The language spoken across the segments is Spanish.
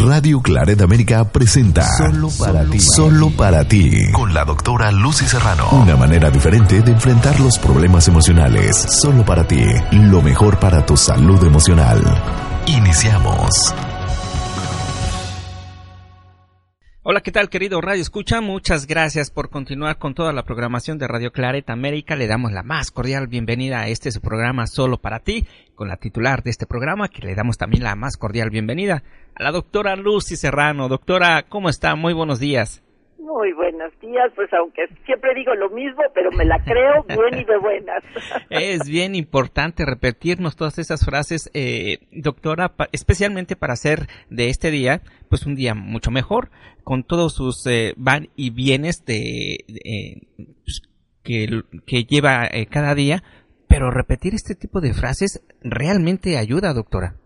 Radio Claret América presenta Solo para ti. Solo para ti. Con la doctora Lucy Serrano. Una manera diferente de enfrentar los problemas emocionales. Solo para ti. Lo mejor para tu salud emocional. Iniciamos. Hola, ¿qué tal querido Radio Escucha? Muchas gracias por continuar con toda la programación de Radio Claret América. Le damos la más cordial bienvenida a este su programa solo para ti, con la titular de este programa, que le damos también la más cordial bienvenida a la doctora Lucy Serrano. Doctora, ¿cómo está? Muy buenos días. Muy buenos días, pues aunque siempre digo lo mismo, pero me la creo bien y de buenas. Es bien importante repetirnos todas esas frases, eh, doctora, especialmente para hacer de este día, pues un día mucho mejor, con todos sus eh, van y bienes de, pues, que, que, lleva eh, cada día, pero repetir este tipo de frases realmente ayuda, doctora.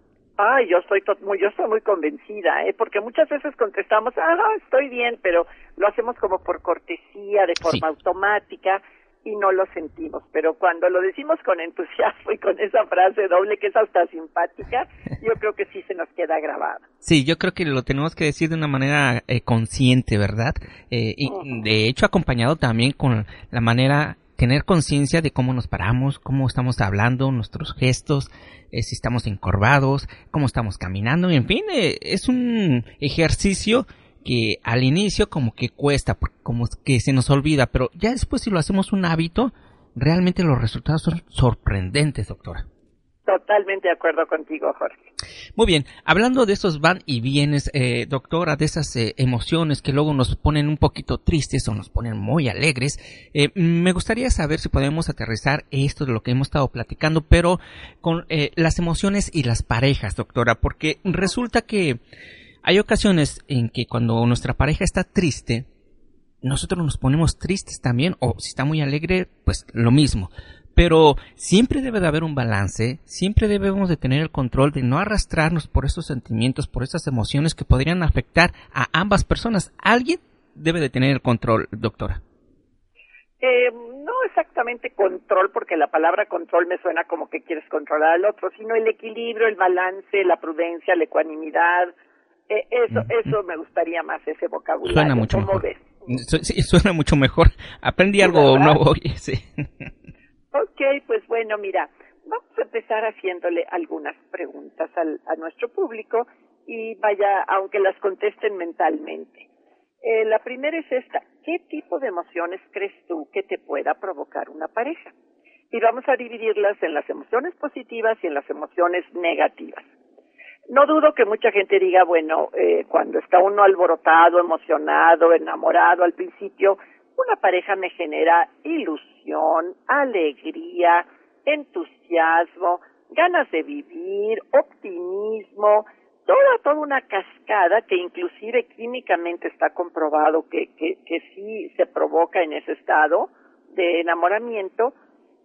Ay, yo estoy muy, yo estoy muy convencida, ¿eh? porque muchas veces contestamos, ah, estoy bien, pero lo hacemos como por cortesía, de forma automática y no lo sentimos. Pero cuando lo decimos con entusiasmo y con esa frase doble que es hasta simpática, yo creo que sí se nos queda grabada. Sí, yo creo que lo tenemos que decir de una manera eh, consciente, ¿verdad? Eh, y de hecho acompañado también con la manera tener conciencia de cómo nos paramos, cómo estamos hablando, nuestros gestos, eh, si estamos encorvados, cómo estamos caminando, en fin, eh, es un ejercicio que al inicio como que cuesta, como que se nos olvida, pero ya después si lo hacemos un hábito, realmente los resultados son sorprendentes, doctora. Totalmente de acuerdo contigo, Jorge. Muy bien, hablando de esos van y vienes, eh, doctora, de esas eh, emociones que luego nos ponen un poquito tristes o nos ponen muy alegres, eh, me gustaría saber si podemos aterrizar esto de lo que hemos estado platicando, pero con eh, las emociones y las parejas, doctora, porque resulta que hay ocasiones en que cuando nuestra pareja está triste, nosotros nos ponemos tristes también, o si está muy alegre, pues lo mismo pero siempre debe de haber un balance, siempre debemos de tener el control de no arrastrarnos por esos sentimientos, por esas emociones que podrían afectar a ambas personas. Alguien debe de tener el control, doctora. Eh, no exactamente control, porque la palabra control me suena como que quieres controlar al otro, sino el equilibrio, el balance, la prudencia, la ecuanimidad. Eh, eso, eso me gustaría más ese vocabulario. Suena mucho mejor. Sí, suena mucho mejor. Aprendí algo nuevo. Sí. Ok, pues bueno, mira, vamos a empezar haciéndole algunas preguntas al, a nuestro público y vaya, aunque las contesten mentalmente. Eh, la primera es esta, ¿qué tipo de emociones crees tú que te pueda provocar una pareja? Y vamos a dividirlas en las emociones positivas y en las emociones negativas. No dudo que mucha gente diga, bueno, eh, cuando está uno alborotado, emocionado, enamorado al principio, una pareja me genera ilusión, alegría, entusiasmo, ganas de vivir, optimismo, toda, toda una cascada que inclusive químicamente está comprobado que, que, que sí se provoca en ese estado de enamoramiento.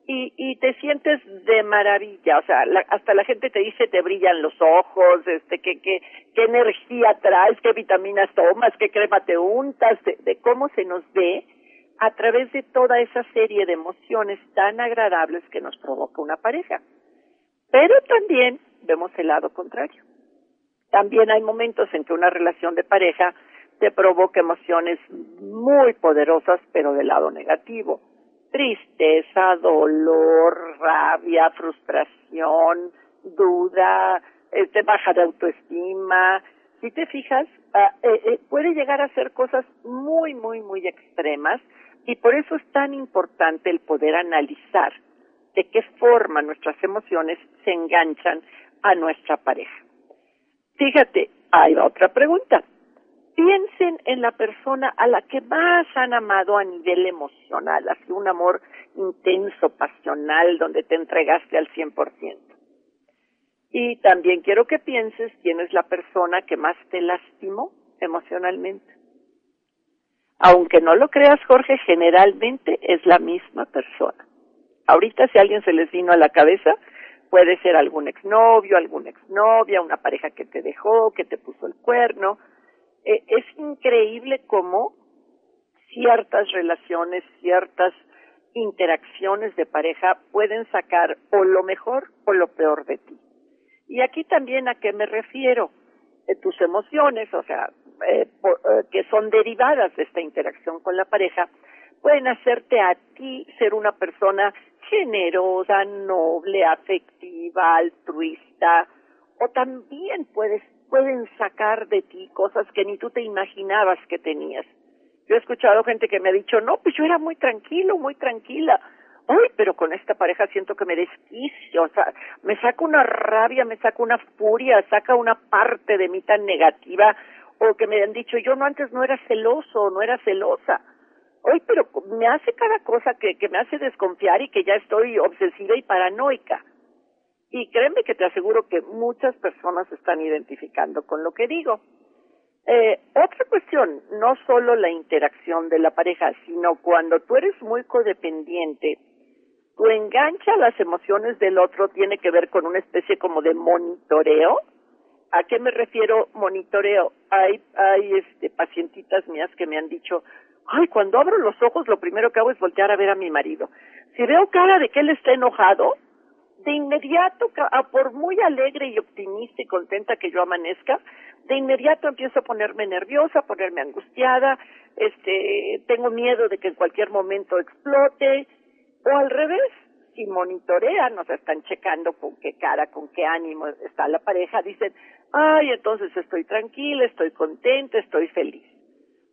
Y, y te sientes de maravilla, o sea, hasta la gente te dice te brillan los ojos, este, que, que, qué energía traes, qué vitaminas tomas, qué crema te untas, de, de cómo se nos ve a través de toda esa serie de emociones tan agradables que nos provoca una pareja. Pero también vemos el lado contrario. También hay momentos en que una relación de pareja te provoca emociones muy poderosas, pero del lado negativo. Tristeza, dolor, rabia, frustración, duda, este, baja de autoestima. Si te fijas, eh, eh, puede llegar a ser cosas muy, muy, muy extremas y por eso es tan importante el poder analizar de qué forma nuestras emociones se enganchan a nuestra pareja. Fíjate, hay otra pregunta. Piensen en la persona a la que más han amado a nivel emocional, así un amor intenso, pasional, donde te entregaste al 100%. Y también quiero que pienses quién es la persona que más te lastimó emocionalmente. Aunque no lo creas, Jorge, generalmente es la misma persona. Ahorita si alguien se les vino a la cabeza, puede ser algún exnovio, alguna exnovia, una pareja que te dejó, que te puso el cuerno. Eh, es increíble cómo ciertas relaciones, ciertas interacciones de pareja pueden sacar o lo mejor o lo peor de ti. Y aquí también a qué me refiero. tus emociones, o sea, eh, eh, que son derivadas de esta interacción con la pareja, pueden hacerte a ti ser una persona generosa, noble, afectiva, altruista, o también puedes, pueden sacar de ti cosas que ni tú te imaginabas que tenías. Yo he escuchado gente que me ha dicho, no, pues yo era muy tranquilo, muy tranquila. Ay, pero con esta pareja siento que me desquicio, o sea, me saca una rabia, me saca una furia, saca una parte de mí tan negativa, o que me han dicho, yo no antes no era celoso, no era celosa. Ay, pero me hace cada cosa que, que me hace desconfiar y que ya estoy obsesiva y paranoica. Y créeme que te aseguro que muchas personas están identificando con lo que digo. Eh, otra cuestión, no solo la interacción de la pareja, sino cuando tú eres muy codependiente, tu engancha a las emociones del otro tiene que ver con una especie como de monitoreo. ¿A qué me refiero monitoreo? Hay, hay este, pacientitas mías que me han dicho, ay, cuando abro los ojos lo primero que hago es voltear a ver a mi marido. Si veo cara de que él está enojado, de inmediato, por muy alegre y optimista y contenta que yo amanezca, de inmediato empiezo a ponerme nerviosa, a ponerme angustiada, este, tengo miedo de que en cualquier momento explote, o al revés, si monitorean, o sea, están checando con qué cara, con qué ánimo está la pareja, dicen, ay, entonces estoy tranquila, estoy contenta, estoy feliz.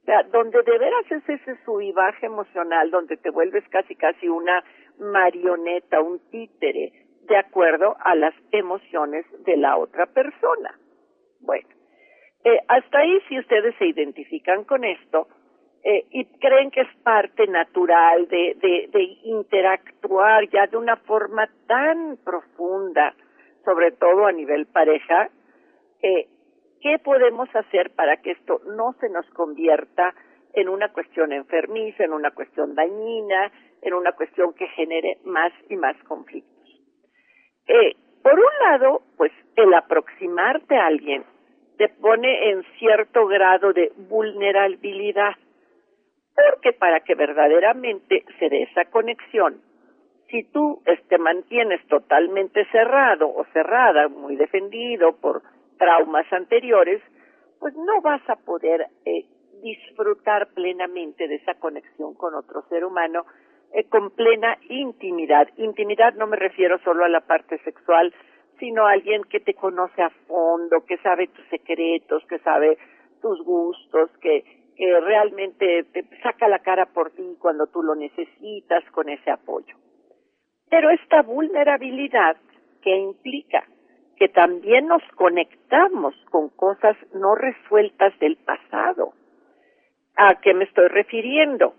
O sea, donde de veras es ese subivaje emocional, donde te vuelves casi casi una marioneta, un títere, de acuerdo a las emociones de la otra persona. Bueno, eh, hasta ahí si ustedes se identifican con esto eh, y creen que es parte natural de, de, de interactuar ya de una forma tan profunda, sobre todo a nivel pareja, eh, ¿qué podemos hacer para que esto no se nos convierta en una cuestión enfermiza, en una cuestión dañina, en una cuestión que genere más y más conflictos? Eh, por un lado, pues el aproximarte a alguien te pone en cierto grado de vulnerabilidad, porque para que verdaderamente se dé esa conexión, si tú te este, mantienes totalmente cerrado o cerrada, muy defendido por traumas anteriores, pues no vas a poder eh, disfrutar plenamente de esa conexión con otro ser humano eh, con plena intimidad. Intimidad no me refiero solo a la parte sexual, sino a alguien que te conoce a fondo, que sabe tus secretos, que sabe tus gustos, que, realmente te saca la cara por ti cuando tú lo necesitas con ese apoyo. Pero esta vulnerabilidad que implica que también nos conectamos con cosas no resueltas del pasado. ¿A qué me estoy refiriendo?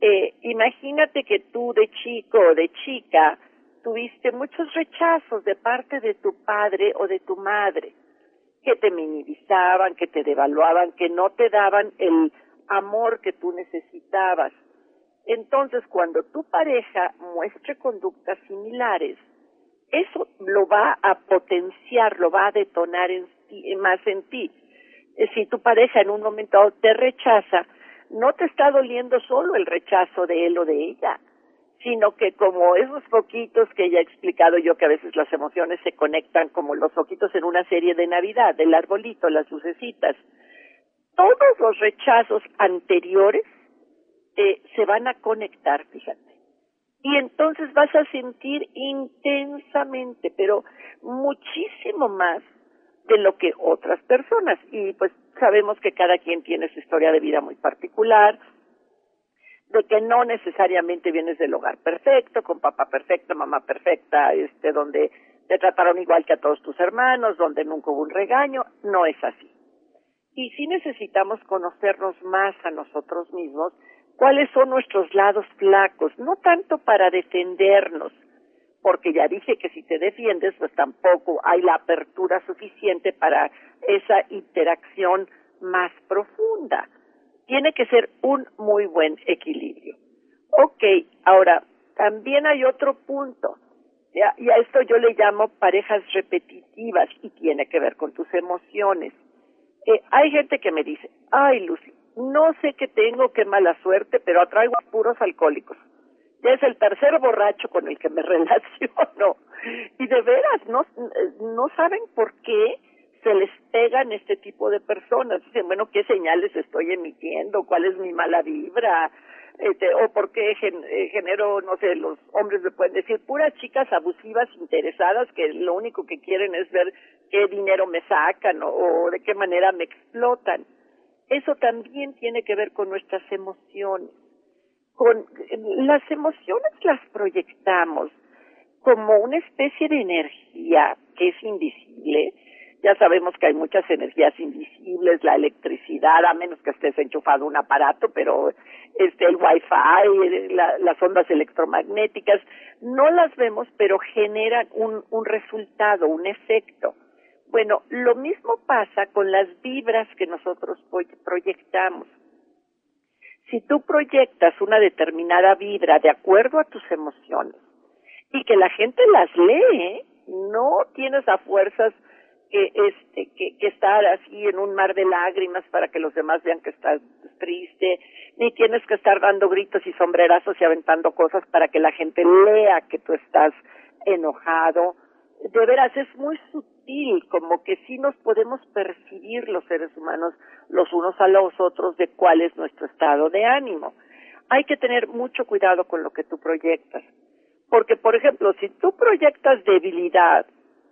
eh, imagínate que tú de chico o de chica tuviste muchos rechazos de parte de tu padre o de tu madre, que te minimizaban, que te devaluaban, que no te daban el amor que tú necesitabas. Entonces, cuando tu pareja muestre conductas similares, eso lo va a potenciar, lo va a detonar en más en ti. Eh, si tu pareja en un momento te rechaza, no te está doliendo solo el rechazo de él o de ella, sino que como esos poquitos que ya he explicado yo que a veces las emociones se conectan como los poquitos en una serie de Navidad, del arbolito, las lucecitas, todos los rechazos anteriores eh, se van a conectar, fíjate. Y entonces vas a sentir intensamente, pero muchísimo más de lo que otras personas. Y pues sabemos que cada quien tiene su historia de vida muy particular, de que no necesariamente vienes del hogar perfecto, con papá perfecto, mamá perfecta, este, donde te trataron igual que a todos tus hermanos, donde nunca hubo un regaño, no es así. Y sí necesitamos conocernos más a nosotros mismos, cuáles son nuestros lados flacos, no tanto para defendernos, porque ya dije que si te defiendes, pues tampoco hay la apertura suficiente para esa interacción más profunda. Tiene que ser un muy buen equilibrio. Ok, ahora, también hay otro punto. Y a esto yo le llamo parejas repetitivas y tiene que ver con tus emociones. Eh, hay gente que me dice, ay Lucy, no sé qué tengo, qué mala suerte, pero atraigo a puros alcohólicos ya es el tercer borracho con el que me relaciono. Y de veras, no, no saben por qué se les pegan este tipo de personas. Dicen, bueno, ¿qué señales estoy emitiendo? ¿Cuál es mi mala vibra? Este, o por qué eh, genero, no sé, los hombres me pueden decir, puras chicas abusivas interesadas que lo único que quieren es ver qué dinero me sacan o de qué manera me explotan. Eso también tiene que ver con nuestras emociones. Con las emociones las proyectamos como una especie de energía que es invisible. Ya sabemos que hay muchas energías invisibles, la electricidad, a menos que estés enchufado un aparato, pero este el wifi, las ondas electromagnéticas, no las vemos, pero generan un, un resultado, un efecto. Bueno, lo mismo pasa con las vibras que nosotros proyectamos. Si tú proyectas una determinada vibra de acuerdo a tus emociones, y que la gente las lee, no tienes a fuerzas que este que, estar así en un mar de lágrimas para que los demás vean que estás triste, ni tienes que estar dando gritos y sombrerazos y aventando cosas para que la gente lea que tú estás enojado. De veras es muy sutil, como que sí nos podemos percibir los seres humanos los unos a los otros de cuál es nuestro estado de ánimo. Hay que tener mucho cuidado con lo que tú proyectas. Porque, por ejemplo, si tú proyectas debilidad,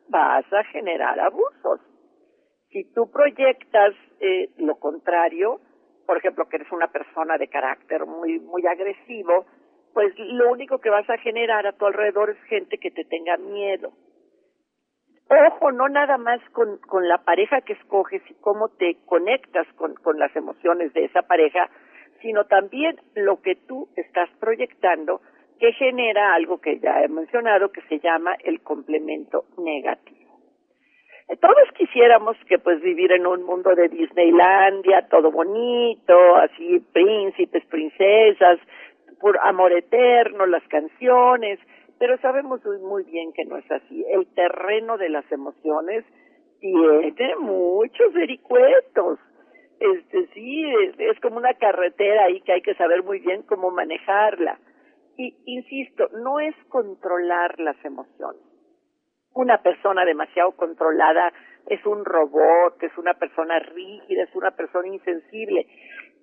vas a generar abusos. Si tú proyectas eh, lo contrario, por ejemplo, que eres una persona de carácter muy, muy agresivo, pues lo único que vas a generar a tu alrededor es gente que te tenga miedo. Ojo, no nada más con, con la pareja que escoges y cómo te conectas con, con las emociones de esa pareja, sino también lo que tú estás proyectando que genera algo que ya he mencionado que se llama el complemento negativo. Todos quisiéramos que pues vivir en un mundo de Disneylandia, todo bonito, así príncipes, princesas, por amor eterno, las canciones, pero sabemos muy bien que no es así. El terreno de las emociones tiene muchos vericuetos. Este sí, es como una carretera ahí que hay que saber muy bien cómo manejarla. Y insisto, no es controlar las emociones. Una persona demasiado controlada es un robot, es una persona rígida, es una persona insensible.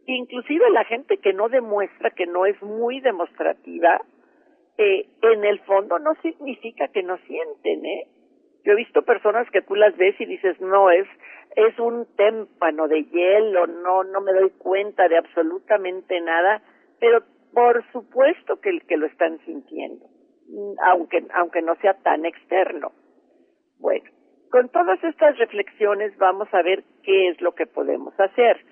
Inclusive la gente que no demuestra, que no es muy demostrativa, eh, en el fondo no significa que no sienten, ¿eh? Yo he visto personas que tú las ves y dices, no, es, es un témpano de hielo, no, no me doy cuenta de absolutamente nada, pero por supuesto que, que lo están sintiendo, aunque, aunque no sea tan externo. Bueno, con todas estas reflexiones vamos a ver qué es lo que podemos hacer,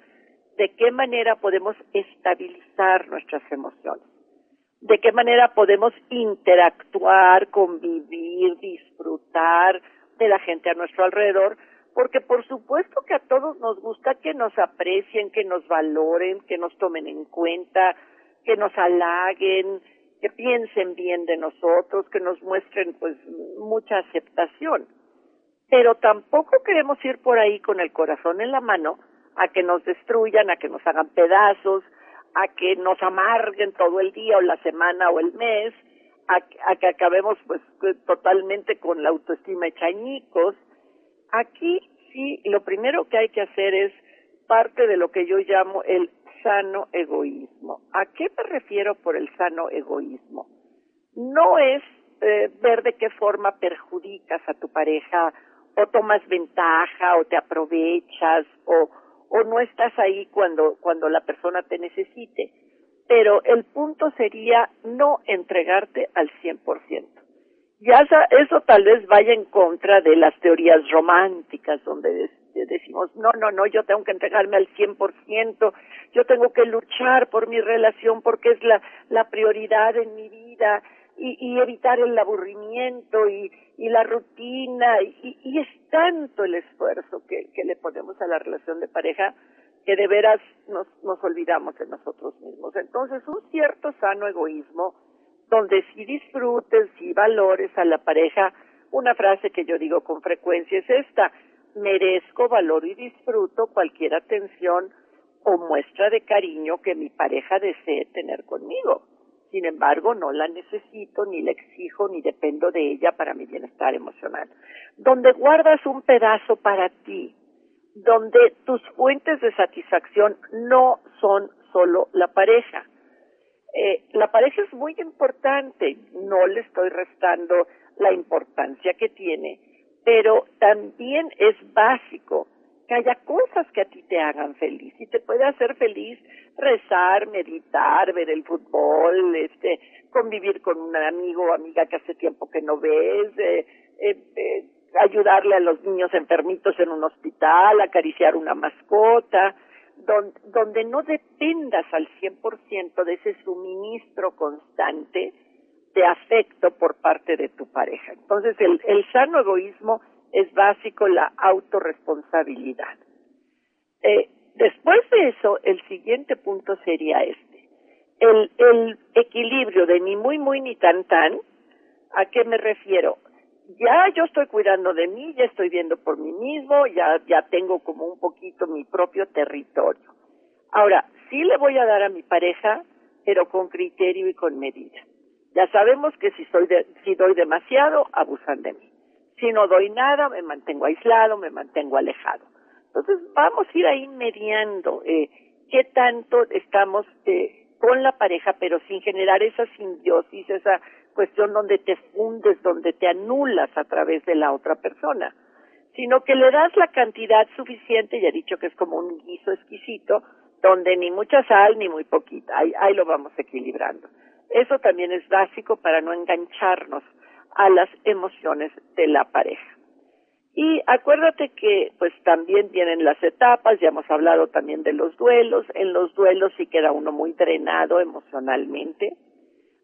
de qué manera podemos estabilizar nuestras emociones, de qué manera podemos interactuar, convivir, disfrutar de la gente a nuestro alrededor, porque por supuesto que a todos nos gusta que nos aprecien, que nos valoren, que nos tomen en cuenta, que nos halaguen, que piensen bien de nosotros, que nos muestren pues mucha aceptación. Pero tampoco queremos ir por ahí con el corazón en la mano a que nos destruyan, a que nos hagan pedazos, a que nos amarguen todo el día o la semana o el mes, a, que acabemos pues totalmente con la autoestima hecha añicos. Aquí sí, lo primero que hay que hacer es parte de lo que yo llamo el sano egoísmo. ¿A qué me refiero por el sano egoísmo? No es eh, ver de qué forma perjudicas a tu pareja o tomas ventaja o te aprovechas o, o no estás ahí cuando, cuando la persona te necesite. Pero el punto sería no entregarte al 100%. Ya eso tal vez vaya en contra de las teorías románticas donde decimos, no, no, no, yo tengo que entregarme al 100%, yo tengo que luchar por mi relación porque es la, la prioridad en mi vida y, y evitar el aburrimiento y, y la rutina y, y, es tanto el esfuerzo que, que le ponemos a la relación de pareja que de veras nos, nos olvidamos de nosotros mismos. Entonces, un cierto sano egoísmo donde si disfrutes, si valores a la pareja, una frase que yo digo con frecuencia es esta, merezco, valor y disfruto cualquier atención o muestra de cariño que mi pareja desee tener conmigo. Sin embargo, no la necesito, ni la exijo, ni dependo de ella para mi bienestar emocional. Donde guardas un pedazo para ti, donde tus fuentes de satisfacción no son solo la pareja. Eh, la pareja es muy importante, no le estoy restando la importancia que tiene, pero también es básico que haya cosas que a ti te hagan feliz y te puede hacer feliz rezar, meditar, ver el fútbol, este, convivir con un amigo o amiga que hace tiempo que no ves, eh, eh, eh, ayudarle a los niños enfermitos en un hospital, acariciar una mascota, donde, donde no dependas al 100% de ese suministro constante de afecto por parte de tu pareja. Entonces, el, el sano egoísmo es básico la autorresponsabilidad. Eh, después de eso, el siguiente punto sería este. El, el equilibrio de ni muy, muy, ni tan, tan. ¿A qué me refiero? Ya yo estoy cuidando de mí, ya estoy viendo por mí mismo, ya, ya tengo como un poquito mi propio territorio. Ahora, sí le voy a dar a mi pareja, pero con criterio y con medida. Ya sabemos que si, soy de, si doy demasiado, abusan de mí. Si no doy nada, me mantengo aislado, me mantengo alejado. Entonces, vamos a ir ahí mediando eh, qué tanto estamos eh, con la pareja, pero sin generar esa simbiosis, esa cuestión donde te fundes, donde te anulas a través de la otra persona, sino que le das la cantidad suficiente, ya he dicho que es como un guiso exquisito, donde ni mucha sal ni muy poquita, ahí, ahí lo vamos equilibrando. Eso también es básico para no engancharnos a las emociones de la pareja. Y acuérdate que pues también vienen las etapas, ya hemos hablado también de los duelos, en los duelos sí queda uno muy drenado emocionalmente.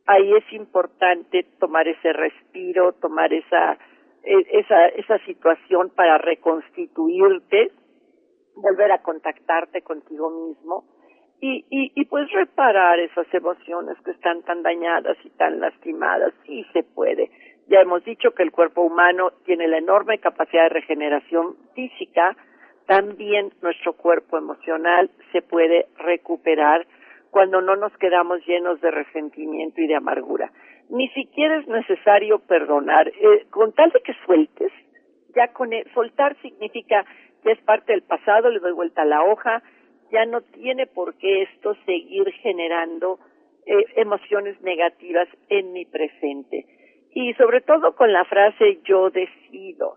Ahí es importante tomar ese respiro, tomar esa e, esa esa situación para reconstituirte, volver a contactarte contigo mismo y, y, y pues reparar esas emociones que están tan dañadas y tan lastimadas, sí se puede. Ya hemos dicho que el cuerpo humano tiene la enorme capacidad de regeneración física, también nuestro cuerpo emocional se puede recuperar cuando no nos quedamos llenos de resentimiento y de amargura. Ni siquiera es necesario perdonar, eh, con tal de que sueltes, ya con e, soltar significa que es parte del pasado, le doy vuelta a la hoja, ya no tiene por qué esto seguir generando eh, emociones negativas en mi presente. Y sobre todo con la frase yo decido.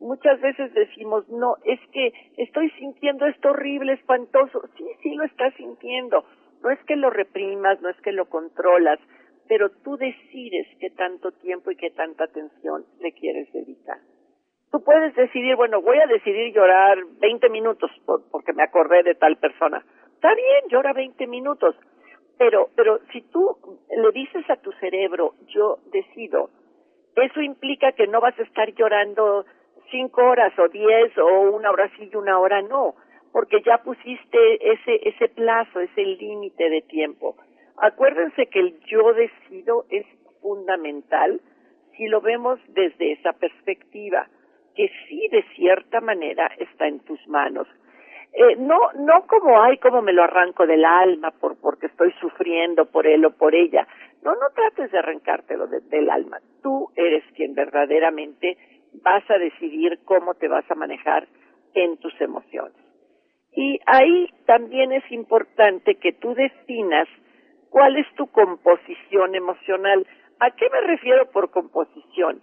Muchas veces decimos, no, es que estoy sintiendo esto horrible, espantoso. Sí, sí lo estás sintiendo. No es que lo reprimas, no es que lo controlas, pero tú decides qué tanto tiempo y qué tanta atención le quieres dedicar tú puedes decidir, bueno, voy a decidir llorar 20 minutos porque me acordé de tal persona. Está bien, llora 20 minutos, pero, pero si tú le dices a tu cerebro, yo decido, eso implica que no vas a estar llorando cinco horas o diez o una hora sí y una hora no, porque ya pusiste ese, ese plazo, ese límite de tiempo. Acuérdense que el yo decido es fundamental si lo vemos desde esa perspectiva que sí de cierta manera está en tus manos. Eh, no, no como ay, como me lo arranco del alma por porque estoy sufriendo por él o por ella. No, no trates de arrancártelo del alma. Tú eres quien verdaderamente vas a decidir cómo te vas a manejar en tus emociones. Y ahí también es importante que tú definas cuál es tu composición emocional. ¿A qué me refiero por composición?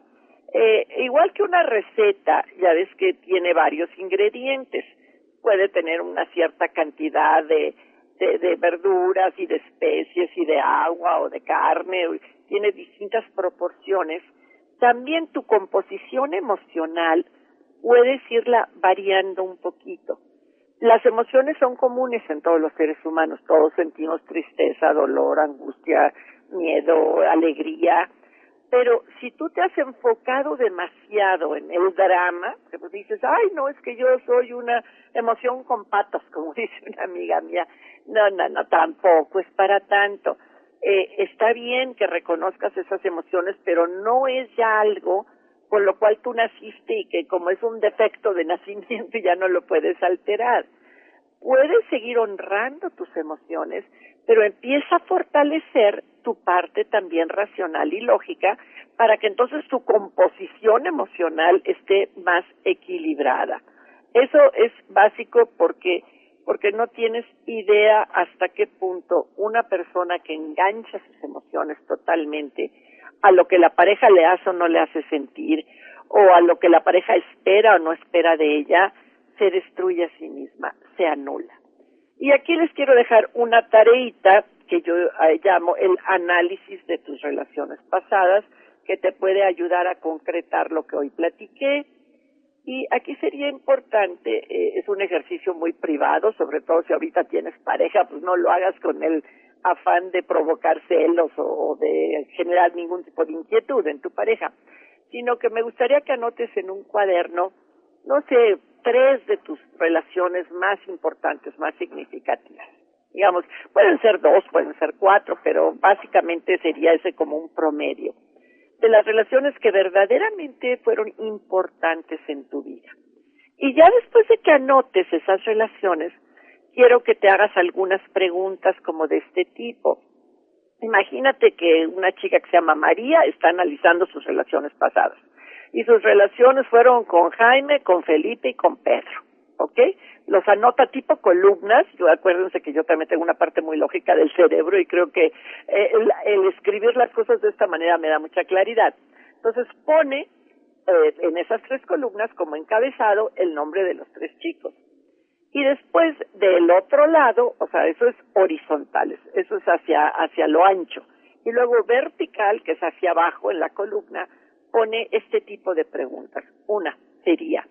Eh, igual que una receta, ya ves que tiene varios ingredientes, puede tener una cierta cantidad de, de, de, verduras y de especies y de agua o de carne, tiene distintas proporciones. También tu composición emocional puedes irla variando un poquito. Las emociones son comunes en todos los seres humanos, todos sentimos tristeza, dolor, angustia, miedo, alegría, pero si tú te has enfocado demasiado en el drama, que pues dices, ay, no, es que yo soy una emoción con patas, como dice una amiga mía. No, no, no, tampoco es para tanto. Eh, está bien que reconozcas esas emociones, pero no es ya algo con lo cual tú naciste y que como es un defecto de nacimiento ya no lo puedes alterar. Puedes seguir honrando tus emociones, pero empieza a fortalecer tu parte también racional y lógica para que entonces tu composición emocional esté más equilibrada. Eso es básico porque porque no tienes idea hasta qué punto una persona que engancha sus emociones totalmente a lo que la pareja le hace o no le hace sentir, o a lo que la pareja espera o no espera de ella, se destruye a sí misma, se anula. Y aquí les quiero dejar una tareita que yo eh, llamo el análisis de tus relaciones pasadas, que te puede ayudar a concretar lo que hoy platiqué. Y aquí sería importante, eh, es un ejercicio muy privado, sobre todo si ahorita tienes pareja, pues no lo hagas con el afán de provocar celos o de generar ningún tipo de inquietud en tu pareja sino que me gustaría que anotes en un cuaderno, no sé, tres de tus relaciones más importantes, más significativas. Digamos, pueden ser dos, pueden ser cuatro, pero básicamente sería ese como un promedio de las relaciones que verdaderamente fueron importantes en tu vida. Y ya después de que anotes esas relaciones, quiero que te hagas algunas preguntas como de este tipo. Imagínate que una chica que se llama María está analizando sus relaciones pasadas. Y sus relaciones fueron con Jaime, con Felipe y con Pedro. ¿Ok? Los anota tipo columnas. Yo acuérdense que yo también tengo una parte muy lógica del cerebro y creo que eh, el, escribir las cosas de esta manera me da mucha claridad. Entonces pone eh, en esas tres columnas como encabezado el nombre de los tres chicos. Y después del otro lado, o sea, eso es horizontal, eso es hacia, hacia lo ancho. Y luego vertical, que es hacia abajo en la columna, pone este tipo de preguntas. Una sería,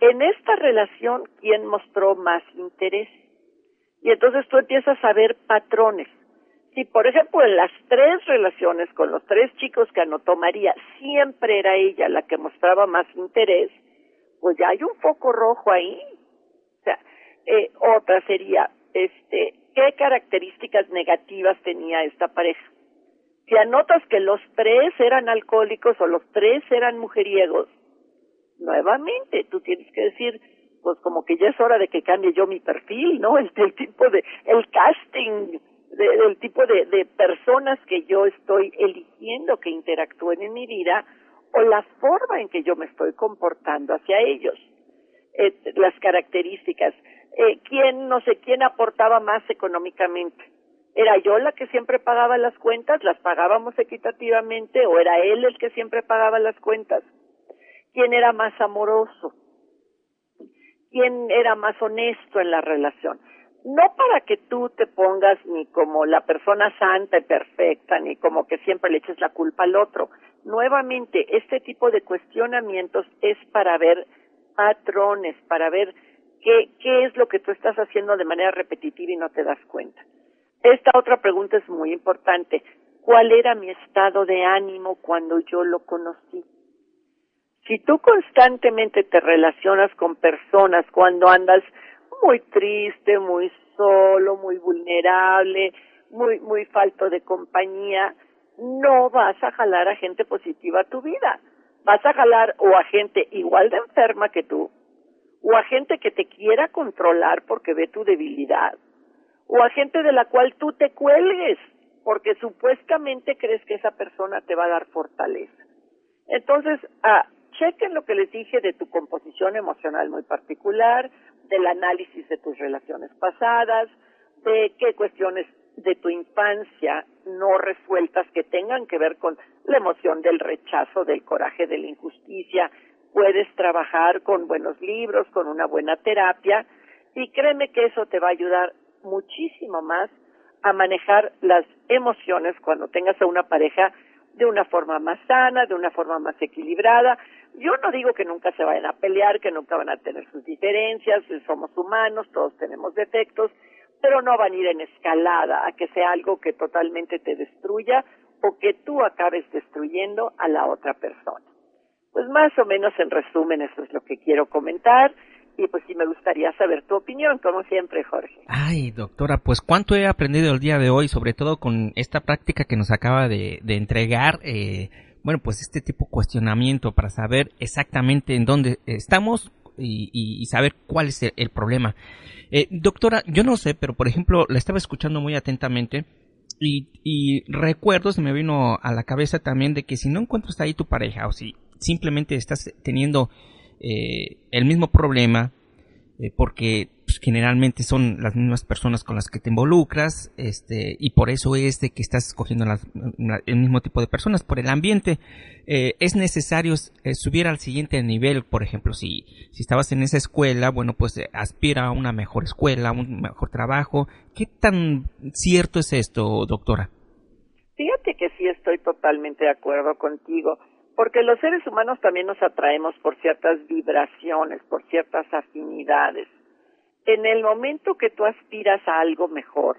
en esta relación, ¿quién mostró más interés? Y entonces tú empiezas a ver patrones. Si, por ejemplo, en las tres relaciones con los tres chicos que anotó María, siempre era ella la que mostraba más interés, pues ya hay un foco rojo ahí eh, otra sería, este, ¿qué características negativas tenía esta pareja? Si anotas que los tres eran alcohólicos o los tres eran mujeriegos, nuevamente tú tienes que decir, pues como que ya es hora de que cambie yo mi perfil, ¿no? El, tipo de, el casting, de, del tipo de, de personas que yo estoy eligiendo que interactúen en mi vida o la forma en que yo me estoy comportando hacia ellos. Eh, las características eh, quién, no sé, quién aportaba más económicamente. ¿Era yo la que siempre pagaba las cuentas? ¿Las pagábamos equitativamente? ¿O era él el que siempre pagaba las cuentas? ¿Quién era más amoroso? ¿Quién era más honesto en la relación? No para que tú te pongas ni como la persona santa y perfecta, ni como que siempre le eches la culpa al otro. Nuevamente, este tipo de cuestionamientos es para ver patrones, para ver ¿Qué, ¿Qué es lo que tú estás haciendo de manera repetitiva y no te das cuenta? Esta otra pregunta es muy importante. ¿Cuál era mi estado de ánimo cuando yo lo conocí? Si tú constantemente te relacionas con personas cuando andas muy triste, muy solo, muy vulnerable, muy, muy falto de compañía, no vas a jalar a gente positiva a tu vida. Vas a jalar o a gente igual de enferma que tú, o a gente que te quiera controlar porque ve tu debilidad, o a gente de la cual tú te cuelgues porque supuestamente crees que esa persona te va a dar fortaleza. Entonces, ah, chequen lo que les dije de tu composición emocional muy particular, del análisis de tus relaciones pasadas, de qué cuestiones de tu infancia no resueltas que tengan que ver con la emoción del rechazo, del coraje, de la injusticia, puedes trabajar con buenos libros, con una buena terapia y créeme que eso te va a ayudar muchísimo más a manejar las emociones cuando tengas a una pareja de una forma más sana, de una forma más equilibrada. Yo no digo que nunca se vayan a pelear, que nunca van a tener sus diferencias, somos humanos, todos tenemos defectos, pero no van a ir en escalada a que sea algo que totalmente te destruya o que tú acabes destruyendo a la otra persona. Pues más o menos en resumen eso es lo que quiero comentar y pues sí me gustaría saber tu opinión, como siempre, Jorge. Ay, doctora, pues cuánto he aprendido el día de hoy, sobre todo con esta práctica que nos acaba de, entregar, eh, bueno, pues este tipo de cuestionamiento para saber exactamente en dónde estamos y, saber cuál es el, problema. Eh, doctora, yo no sé, pero por ejemplo, la estaba escuchando muy atentamente y, y recuerdo, se me vino a la cabeza también de que si no encuentras ahí tu pareja o si simplemente estás teniendo eh, el mismo problema, eh, porque generalmente son las mismas personas con las que te involucras, este, y por eso es de que estás escogiendo el mismo tipo de personas, por el ambiente, eh, es necesario eh, subir al siguiente nivel, por ejemplo, si, si estabas en esa escuela, bueno, pues aspira a una mejor escuela, un mejor trabajo. ¿Qué tan cierto es esto, doctora? Fíjate que sí estoy totalmente de acuerdo contigo porque los seres humanos también nos atraemos por ciertas vibraciones, por ciertas afinidades. En el momento que tú aspiras a algo mejor,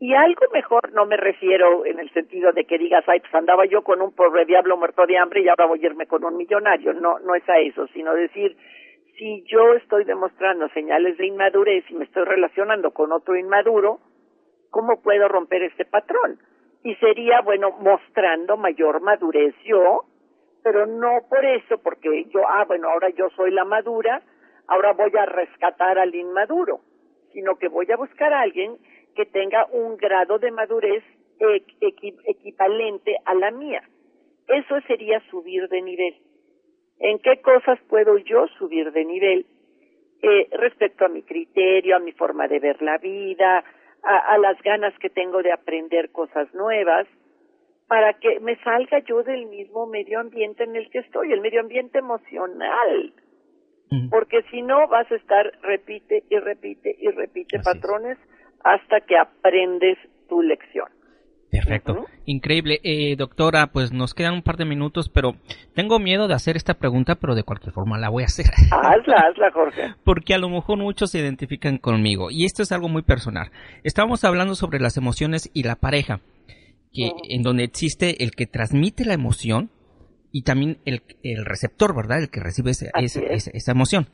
y algo mejor no me refiero en el sentido de que digas, ay, pues andaba yo con un pobre diablo muerto de hambre y ahora voy a irme con un millonario. No, no es a eso, sino decir, si yo estoy demostrando señales de inmadurez y me estoy relacionando con otro inmaduro, ¿cómo puedo romper este patrón? Y sería, bueno, mostrando mayor madurez yo pero no por eso, porque yo, ah, bueno, ahora yo soy la madura, ahora voy a rescatar al inmaduro, sino que voy a buscar a alguien que tenga un grado de madurez equivalente a la mía. Eso sería subir de nivel. ¿En qué cosas puedo yo subir de nivel? Eh, respecto a mi criterio, a mi forma de ver la vida, a las ganas que tengo de aprender cosas nuevas, para que me salga yo del mismo medio ambiente en el que estoy, el medio ambiente emocional. Porque si no vas a estar repite y repite y repite patrones hasta que aprendes tu lección. Perfecto. Increíble. Eh, doctora, pues nos quedan un par de minutos, pero tengo miedo de hacer esta pregunta, pero de cualquier forma la voy a hacer. Hazla, hazla, Jorge. Porque a lo mejor muchos se identifican conmigo. Y esto es algo muy personal. Estábamos hablando sobre las emociones y la pareja que, en donde existe el que transmite la emoción y también el, el receptor, ¿verdad? El que recibe esa, esa, emoción.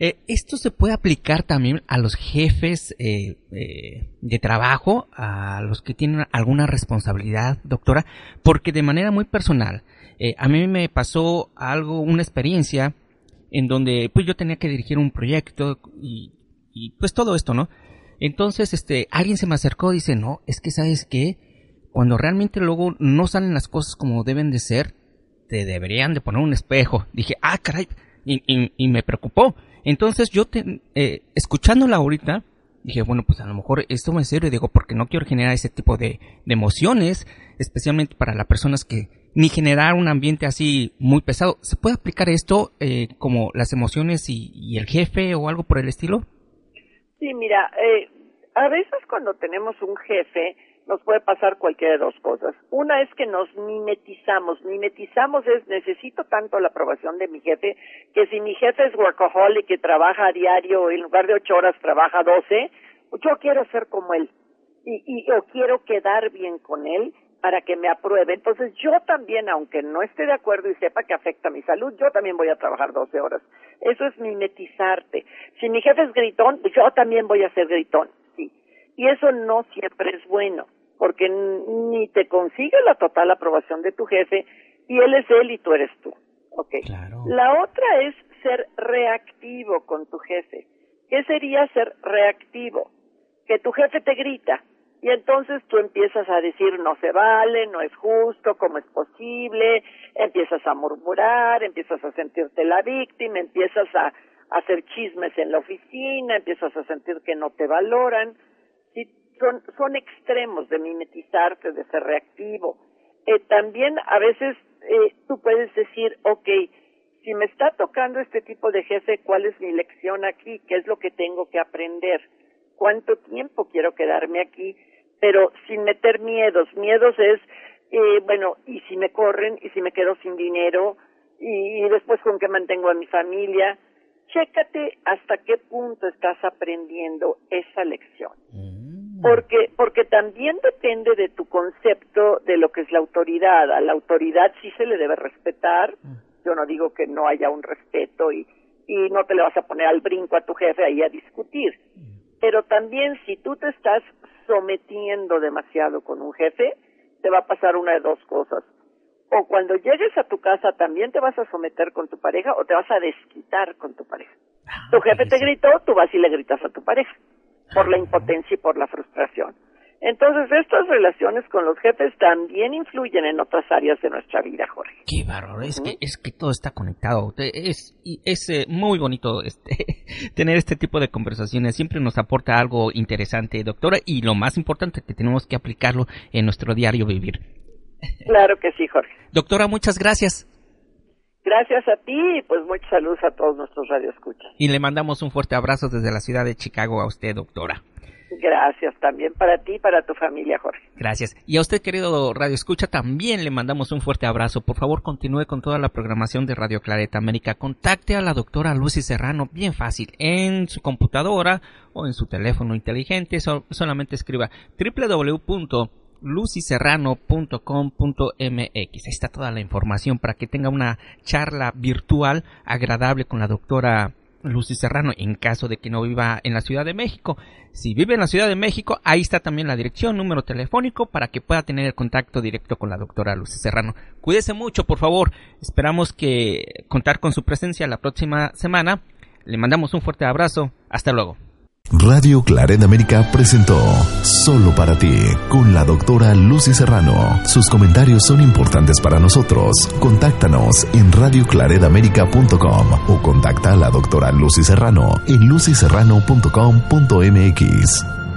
Eh, esto se puede aplicar también a los jefes eh, eh, de trabajo, a los que tienen alguna responsabilidad, doctora, porque de manera muy personal, a mí me pasó algo, una experiencia en donde pues yo tenía que dirigir un proyecto y, y pues todo esto, ¿no? Entonces, este, alguien se me acercó y dice, no, es que sabes qué, cuando realmente luego no salen las cosas como deben de ser, te deberían de poner un espejo. Dije, ah, caray, y, me preocupó. Entonces yo, te, eh, escuchándola ahorita, dije, bueno, pues a lo mejor esto me serio, digo, porque no quiero generar ese tipo de, emociones, especialmente para las personas que ni generar un ambiente así muy pesado. ¿Se puede aplicar esto eh, como las emociones y, el jefe o algo por el estilo? Sí, mira, eh, a veces cuando tenemos un jefe, nos puede pasar cualquiera de dos cosas. Una es que nos mimetizamos. Mimetizamos es necesito tanto la aprobación de mi jefe que si mi jefe es workaholic y trabaja a diario en lugar de ocho horas trabaja doce, yo quiero ser como él y, y o quiero quedar bien con él para que me apruebe. Entonces yo también, aunque no esté de acuerdo y sepa que afecta mi salud, yo también voy a trabajar 12 horas. Eso es mimetizarte. Si mi jefe es gritón, yo también voy a ser gritón. Sí. Y eso no siempre es bueno porque ni te consigue la total aprobación de tu jefe y él es él y tú eres tú. Okay. La otra es ser reactivo con tu jefe. ¿Qué sería ser reactivo? Que tu jefe te grita y entonces tú empiezas a decir no se vale, no es justo, cómo es posible, empiezas a murmurar, empiezas a sentirte la víctima, empiezas a, hacer chismes en la oficina, empiezas a sentir que no te valoran son, son extremos de mimetizarte, de ser reactivo. Eh, también a veces eh, tú puedes decir, ok, si me está tocando este tipo de jefe, ¿cuál es mi lección aquí? ¿Qué es lo que tengo que aprender? ¿Cuánto tiempo quiero quedarme aquí? Pero sin meter miedos. Miedos es, eh, bueno, ¿y si me corren? ¿Y si me quedo sin dinero? ¿Y, después con qué mantengo a mi familia? Chécate hasta qué punto estás aprendiendo esa lección. Porque, porque también depende de tu concepto de lo que es la autoridad. A la autoridad sí se le debe respetar. Mm. Yo no digo que no haya un respeto y, y no te le vas a poner al brinco a tu jefe ahí a discutir. Mm. Pero también si tú te estás sometiendo demasiado con un jefe, te va a pasar una de dos cosas. O cuando llegues a tu casa también te vas a someter con tu pareja o te vas a desquitar con tu pareja. Ah, tu jefe te gritó, tú vas y le gritas a tu pareja por la impotencia y por la frustración. Entonces, estas relaciones con los jefes también influyen en otras áreas de nuestra vida, Jorge. Qué bárbaro, es, que, es que todo está conectado. Es, es eh, muy bonito este, tener este tipo de conversaciones. Siempre nos aporta algo interesante, doctora, y lo más importante, que tenemos que aplicarlo en nuestro diario vivir. Claro que sí, Jorge. Doctora, muchas gracias. Gracias a ti y pues mucha salud a todos nuestros radioescuchas. Y le mandamos un fuerte abrazo desde la ciudad de Chicago a usted, doctora. Gracias también para ti y para tu familia, Jorge. Gracias. Y a usted, querido Radio Escucha, también le mandamos un fuerte abrazo. Por favor, continúe con toda la programación de Radio Clareta América. Contacte a la doctora Lucy Serrano, bien fácil, en su computadora o en su teléfono inteligente. solamente escriba www.lucyserrano.com.mx. Ahí está toda la información para que tenga una charla virtual agradable con la doctora Lucy Serrano en caso de que no viva en la Ciudad de México. Si vive en la Ciudad de México, ahí está también la dirección, número telefónico para que pueda tener el contacto directo con la doctora Lucy Serrano. Cuídese mucho, por favor. Esperamos que contar con su presencia la próxima semana. Le mandamos un fuerte abrazo. Hasta luego. Radio Claret América presentó Solo para ti con la doctora Lucy Serrano. Sus comentarios son importantes para nosotros. Contáctanos en radioclaredamerica.com o contacta a la doctora Lucy Serrano en lucyserrano.com.mx.